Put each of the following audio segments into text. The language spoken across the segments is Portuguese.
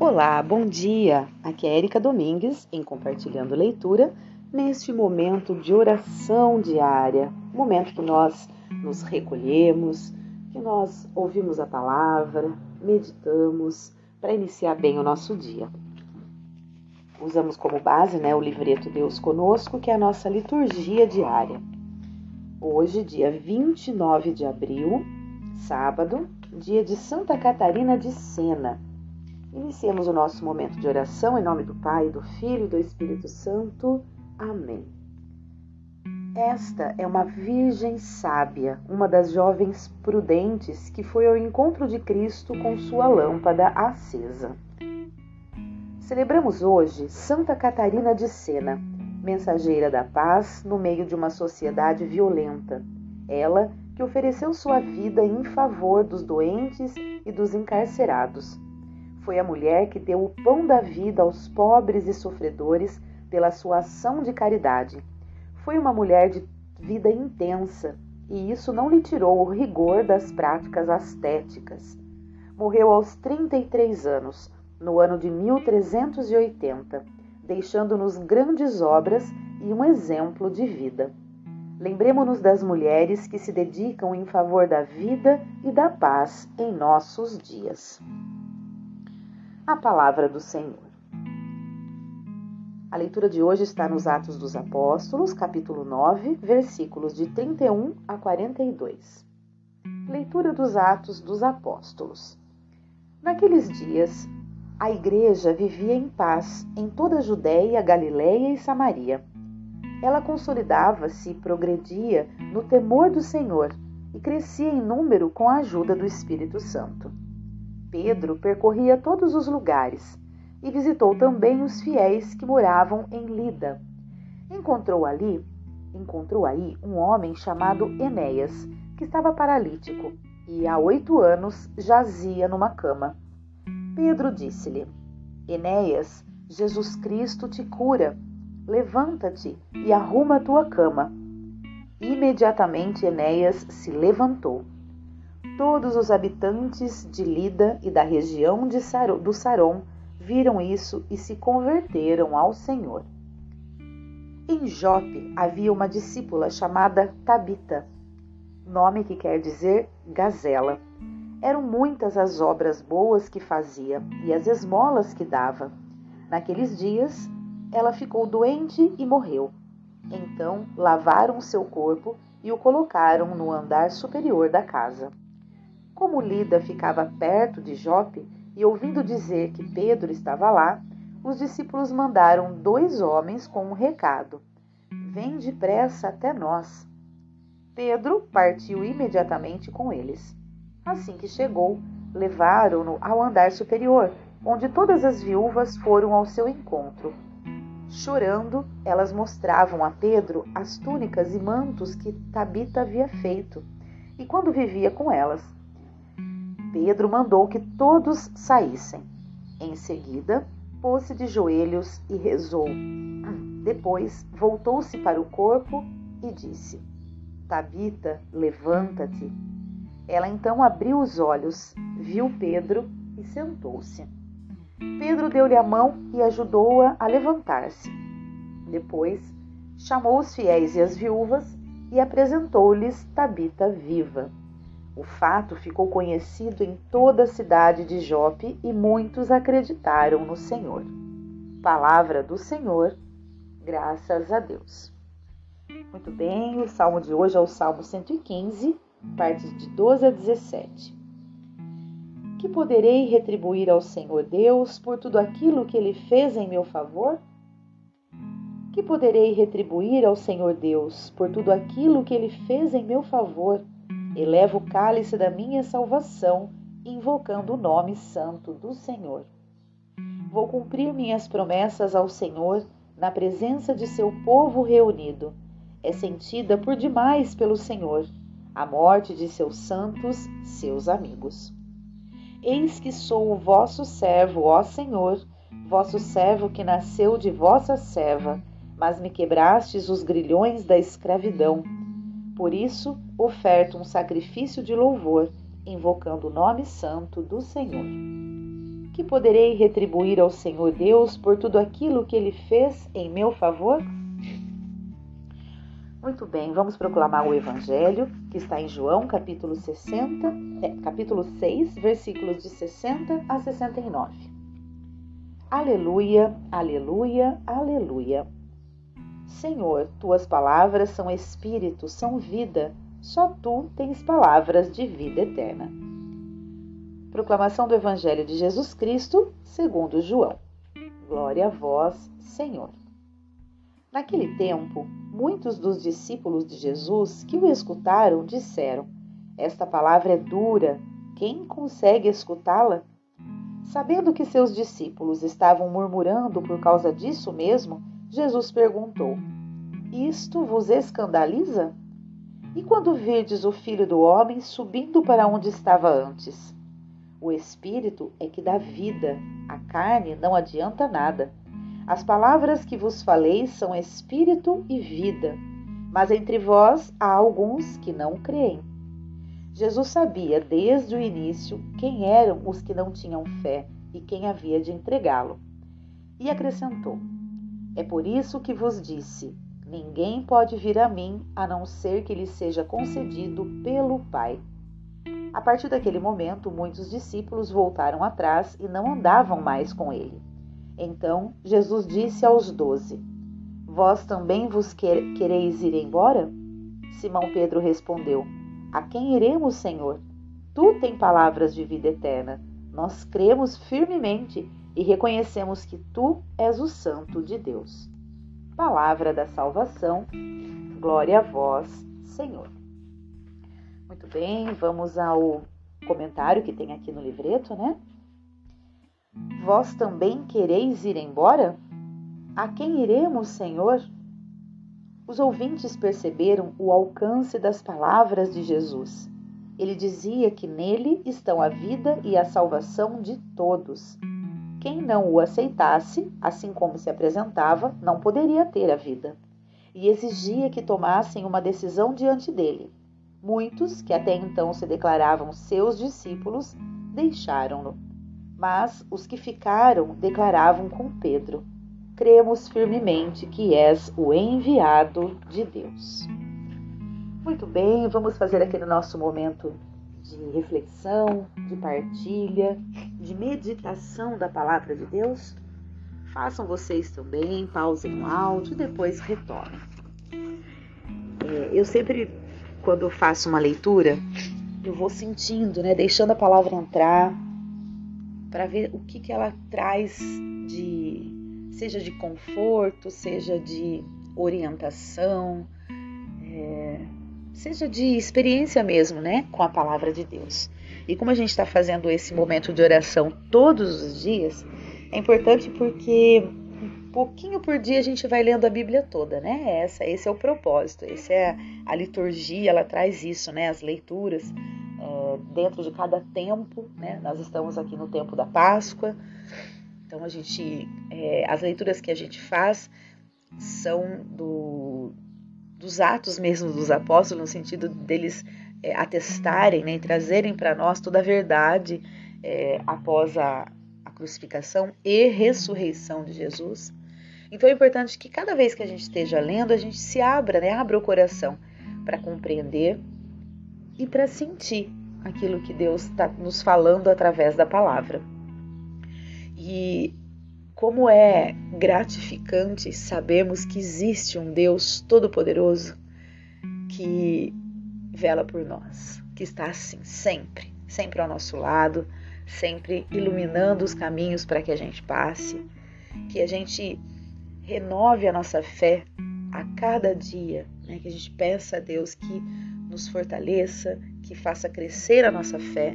Olá, bom dia! Aqui é Erika Domingues em Compartilhando Leitura neste momento de oração diária, momento que nós nos recolhemos, que nós ouvimos a palavra, meditamos para iniciar bem o nosso dia. Usamos como base né, o livreto Deus Conosco, que é a nossa liturgia diária. Hoje, dia 29 de abril, sábado, dia de Santa Catarina de Sena Iniciemos o nosso momento de oração em nome do Pai, do Filho e do Espírito Santo. Amém. Esta é uma virgem sábia, uma das jovens prudentes que foi ao encontro de Cristo com sua lâmpada acesa. Celebramos hoje Santa Catarina de Sena, mensageira da paz no meio de uma sociedade violenta. Ela que ofereceu sua vida em favor dos doentes e dos encarcerados foi a mulher que deu o pão da vida aos pobres e sofredores pela sua ação de caridade. Foi uma mulher de vida intensa e isso não lhe tirou o rigor das práticas ascéticas. Morreu aos 33 anos, no ano de 1380, deixando-nos grandes obras e um exemplo de vida. Lembremos-nos das mulheres que se dedicam em favor da vida e da paz em nossos dias a palavra do Senhor. A leitura de hoje está nos Atos dos Apóstolos, capítulo 9, versículos de 31 a 42. Leitura dos Atos dos Apóstolos. Naqueles dias, a igreja vivia em paz em toda a Judéia, Galiléia e Samaria. Ela consolidava-se e progredia no temor do Senhor e crescia em número com a ajuda do Espírito Santo. Pedro percorria todos os lugares e visitou também os fiéis que moravam em Lida. Encontrou ali, encontrou aí um homem chamado Enéas, que estava paralítico e há oito anos jazia numa cama. Pedro disse-lhe: Enéas, Jesus Cristo te cura. Levanta-te e arruma a tua cama. Imediatamente Enéas se levantou. Todos os habitantes de Lida e da região de Sar do Saron viram isso e se converteram ao Senhor. Em Jope havia uma discípula chamada Tabita, nome que quer dizer gazela. Eram muitas as obras boas que fazia e as esmolas que dava. Naqueles dias, ela ficou doente e morreu. Então, lavaram seu corpo e o colocaram no andar superior da casa. Como Lida ficava perto de Jope e ouvindo dizer que Pedro estava lá, os discípulos mandaram dois homens com um recado: Vem depressa até nós. Pedro partiu imediatamente com eles. Assim que chegou, levaram-no ao andar superior, onde todas as viúvas foram ao seu encontro. Chorando, elas mostravam a Pedro as túnicas e mantos que Tabita havia feito, e quando vivia com elas. Pedro mandou que todos saíssem. Em seguida, pôs-se de joelhos e rezou. Depois, voltou-se para o corpo e disse: Tabita, levanta-te. Ela então abriu os olhos, viu Pedro e sentou-se. Pedro deu-lhe a mão e ajudou-a a, a levantar-se. Depois, chamou os fiéis e as viúvas e apresentou-lhes Tabita viva. O fato ficou conhecido em toda a cidade de Jope e muitos acreditaram no Senhor. Palavra do Senhor, graças a Deus. Muito bem, o salmo de hoje é o Salmo 115, partes de 12 a 17. Que poderei retribuir ao Senhor Deus por tudo aquilo que ele fez em meu favor? Que poderei retribuir ao Senhor Deus por tudo aquilo que ele fez em meu favor? Elevo o cálice da minha salvação, invocando o nome santo do Senhor. Vou cumprir minhas promessas ao Senhor na presença de seu povo reunido. É sentida por demais pelo Senhor a morte de seus santos, seus amigos. Eis que sou o vosso servo, ó Senhor, vosso servo que nasceu de vossa serva, mas me quebrastes os grilhões da escravidão por isso, oferto um sacrifício de louvor, invocando o nome santo do Senhor. que poderei retribuir ao Senhor Deus por tudo aquilo que ele fez em meu favor? Muito bem, vamos proclamar o Evangelho que está em João, capítulo 60, é, capítulo 6, versículos de 60 a 69. Aleluia, aleluia, aleluia. Senhor, tuas palavras são espírito, são vida. Só tu tens palavras de vida eterna. Proclamação do Evangelho de Jesus Cristo, segundo João. Glória a vós, Senhor. Naquele tempo, muitos dos discípulos de Jesus que o escutaram disseram: Esta palavra é dura, quem consegue escutá-la? Sabendo que seus discípulos estavam murmurando por causa disso mesmo, Jesus perguntou: Isto vos escandaliza? E quando virdes o filho do homem subindo para onde estava antes? O espírito é que dá vida, a carne não adianta nada. As palavras que vos falei são espírito e vida, mas entre vós há alguns que não creem. Jesus sabia desde o início quem eram os que não tinham fé e quem havia de entregá-lo. E acrescentou: É por isso que vos disse: Ninguém pode vir a mim a não ser que lhe seja concedido pelo Pai. A partir daquele momento, muitos discípulos voltaram atrás e não andavam mais com ele. Então Jesus disse aos doze: Vós também vos quereis ir embora? Simão Pedro respondeu: A quem iremos, Senhor? Tu tens palavras de vida eterna. Nós cremos firmemente e reconhecemos que tu és o Santo de Deus. Palavra da salvação. Glória a vós, Senhor. Muito bem, vamos ao comentário que tem aqui no livreto, né? Vós também quereis ir embora? A quem iremos, Senhor? Os ouvintes perceberam o alcance das palavras de Jesus. Ele dizia que nele estão a vida e a salvação de todos. Quem não o aceitasse, assim como se apresentava, não poderia ter a vida. E exigia que tomassem uma decisão diante dele. Muitos, que até então se declaravam seus discípulos, deixaram-no. Mas os que ficaram declaravam com Pedro: Cremos firmemente que és o enviado de Deus. Muito bem, vamos fazer aquele nosso momento de reflexão, de partilha, de meditação da palavra de Deus. Façam vocês também, pausem o áudio e depois retornem. É, eu sempre quando eu faço uma leitura, eu vou sentindo, né, deixando a palavra entrar para ver o que, que ela traz de seja de conforto, seja de orientação, seja de experiência mesmo, né, com a palavra de Deus. E como a gente está fazendo esse momento de oração todos os dias, é importante porque pouquinho por dia a gente vai lendo a Bíblia toda, né? Essa, esse é o propósito, esse é a liturgia, ela traz isso, né? As leituras é, dentro de cada tempo, né? Nós estamos aqui no tempo da Páscoa, então a gente, é, as leituras que a gente faz são do, dos atos mesmo dos apóstolos, no sentido deles é, atestarem, né? E trazerem para nós toda a verdade é, após a, a crucificação e ressurreição de Jesus. Então é importante que cada vez que a gente esteja lendo, a gente se abra, né? Abra o coração para compreender e para sentir aquilo que Deus está nos falando através da palavra. E como é gratificante sabermos que existe um Deus todo-poderoso que vela por nós, que está assim sempre, sempre ao nosso lado, sempre iluminando os caminhos para que a gente passe, que a gente renove a nossa fé a cada dia, né? que a gente peça a Deus que nos fortaleça, que faça crescer a nossa fé,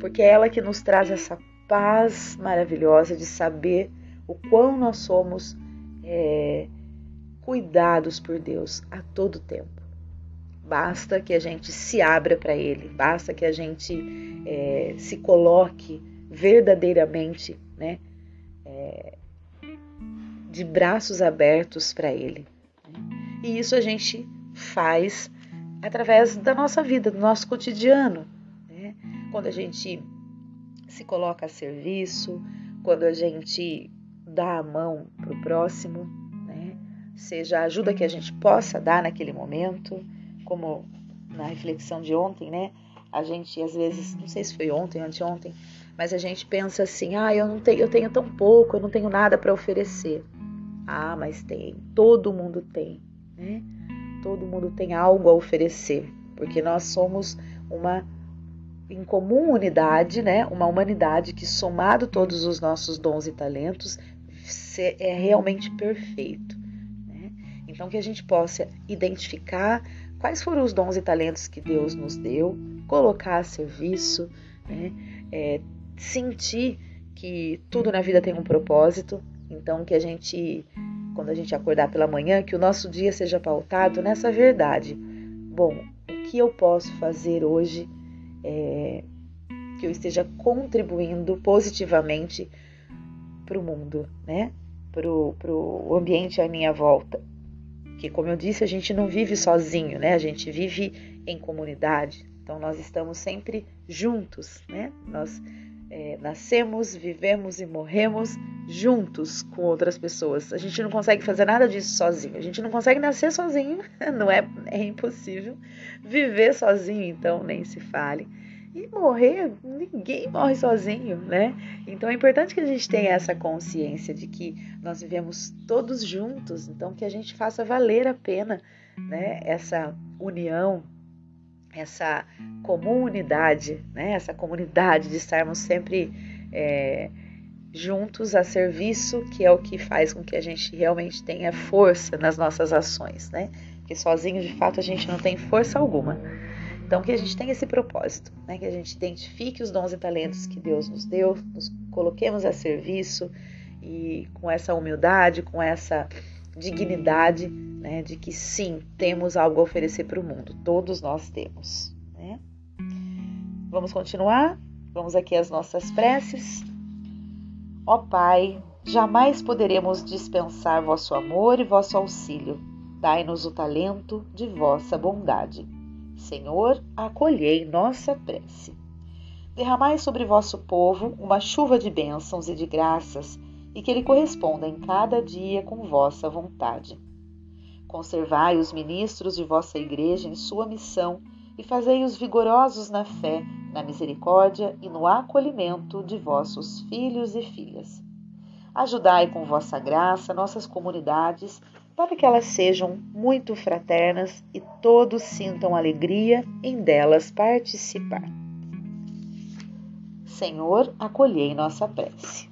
porque é ela que nos traz essa paz maravilhosa de saber o quão nós somos é, cuidados por Deus a todo tempo. Basta que a gente se abra para Ele, basta que a gente é, se coloque verdadeiramente, né? É, de braços abertos para Ele. E isso a gente faz através da nossa vida, do nosso cotidiano. Né? Quando a gente se coloca a serviço, quando a gente dá a mão para o próximo, né? seja a ajuda que a gente possa dar naquele momento, como na reflexão de ontem, né? A gente às vezes, não sei se foi ontem, anteontem, mas a gente pensa assim: ah, eu não tenho, eu tenho tão pouco, eu não tenho nada para oferecer. Ah, mas tem, todo mundo tem, né? Todo mundo tem algo a oferecer, porque nós somos uma em comum unidade, né? Uma humanidade que somado todos os nossos dons e talentos é realmente perfeito. Né? Então que a gente possa identificar quais foram os dons e talentos que Deus nos deu, colocar a serviço, né? É, sentir que tudo na vida tem um propósito. Então que a gente, quando a gente acordar pela manhã, que o nosso dia seja pautado nessa verdade. Bom, o que eu posso fazer hoje? é, que eu esteja contribuindo positivamente para o mundo, né? Para o ambiente à minha volta. Que, como eu disse, a gente não vive sozinho, né? A gente vive em comunidade. Então, nós estamos sempre juntos, né? Nós é, nascemos, vivemos e morremos juntos com outras pessoas. A gente não consegue fazer nada disso sozinho. A gente não consegue nascer sozinho, não é, é impossível. Viver sozinho, então, nem se fale. E morrer, ninguém morre sozinho, né? Então é importante que a gente tenha essa consciência de que nós vivemos todos juntos, então que a gente faça valer a pena, né? Essa união, essa comunidade, né? Essa comunidade de estarmos sempre é, juntos a serviço, que é o que faz com que a gente realmente tenha força nas nossas ações, né? Porque sozinho, de fato, a gente não tem força alguma. Então, que a gente tenha esse propósito, né? que a gente identifique os dons e talentos que Deus nos deu, nos coloquemos a serviço e com essa humildade, com essa dignidade, né? de que sim, temos algo a oferecer para o mundo, todos nós temos. Né? Vamos continuar? Vamos aqui às nossas preces. Ó Pai, jamais poderemos dispensar vosso amor e vosso auxílio. Dai-nos o talento de vossa bondade. Senhor, acolhei nossa prece. Derramai sobre vosso povo uma chuva de bênçãos e de graças, e que ele corresponda em cada dia com vossa vontade. Conservai os ministros de vossa Igreja em sua missão e fazei-os vigorosos na fé, na misericórdia e no acolhimento de vossos filhos e filhas. Ajudai com vossa graça nossas comunidades para que elas sejam muito fraternas e todos sintam alegria em delas participar. Senhor, acolhei nossa prece.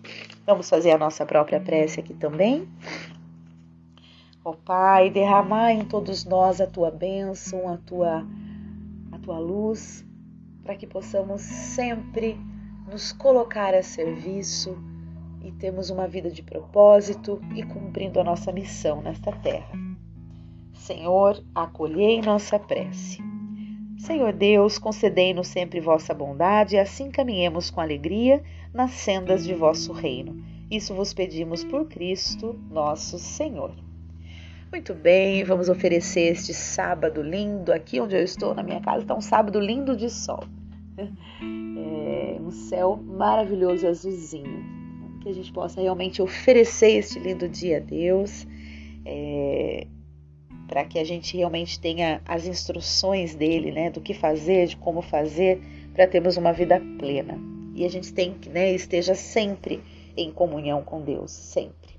Vamos fazer a nossa própria prece aqui também. Ó Pai, derramai em todos nós a tua bênção, a tua, a tua luz, para que possamos sempre nos colocar a serviço e temos uma vida de propósito e cumprindo a nossa missão nesta terra. Senhor, acolhei nossa prece. Senhor Deus, concedei-nos sempre vossa bondade e assim caminhemos com alegria nas sendas de vosso reino. Isso vos pedimos por Cristo, nosso Senhor. Muito bem, vamos oferecer este sábado lindo. Aqui onde eu estou, na minha casa, está um sábado lindo de sol. É um céu maravilhoso azulzinho que a gente possa realmente oferecer este lindo dia a Deus, é, para que a gente realmente tenha as instruções dele, né, do que fazer, de como fazer, para termos uma vida plena. E a gente tem que, né, esteja sempre em comunhão com Deus, sempre.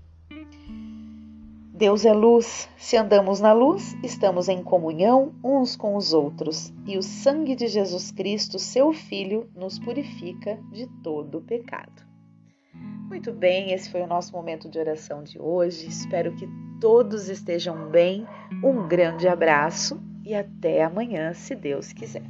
Deus é luz. Se andamos na luz, estamos em comunhão uns com os outros, e o sangue de Jesus Cristo, seu Filho, nos purifica de todo pecado. Muito bem, esse foi o nosso momento de oração de hoje. Espero que todos estejam bem. Um grande abraço e até amanhã, se Deus quiser.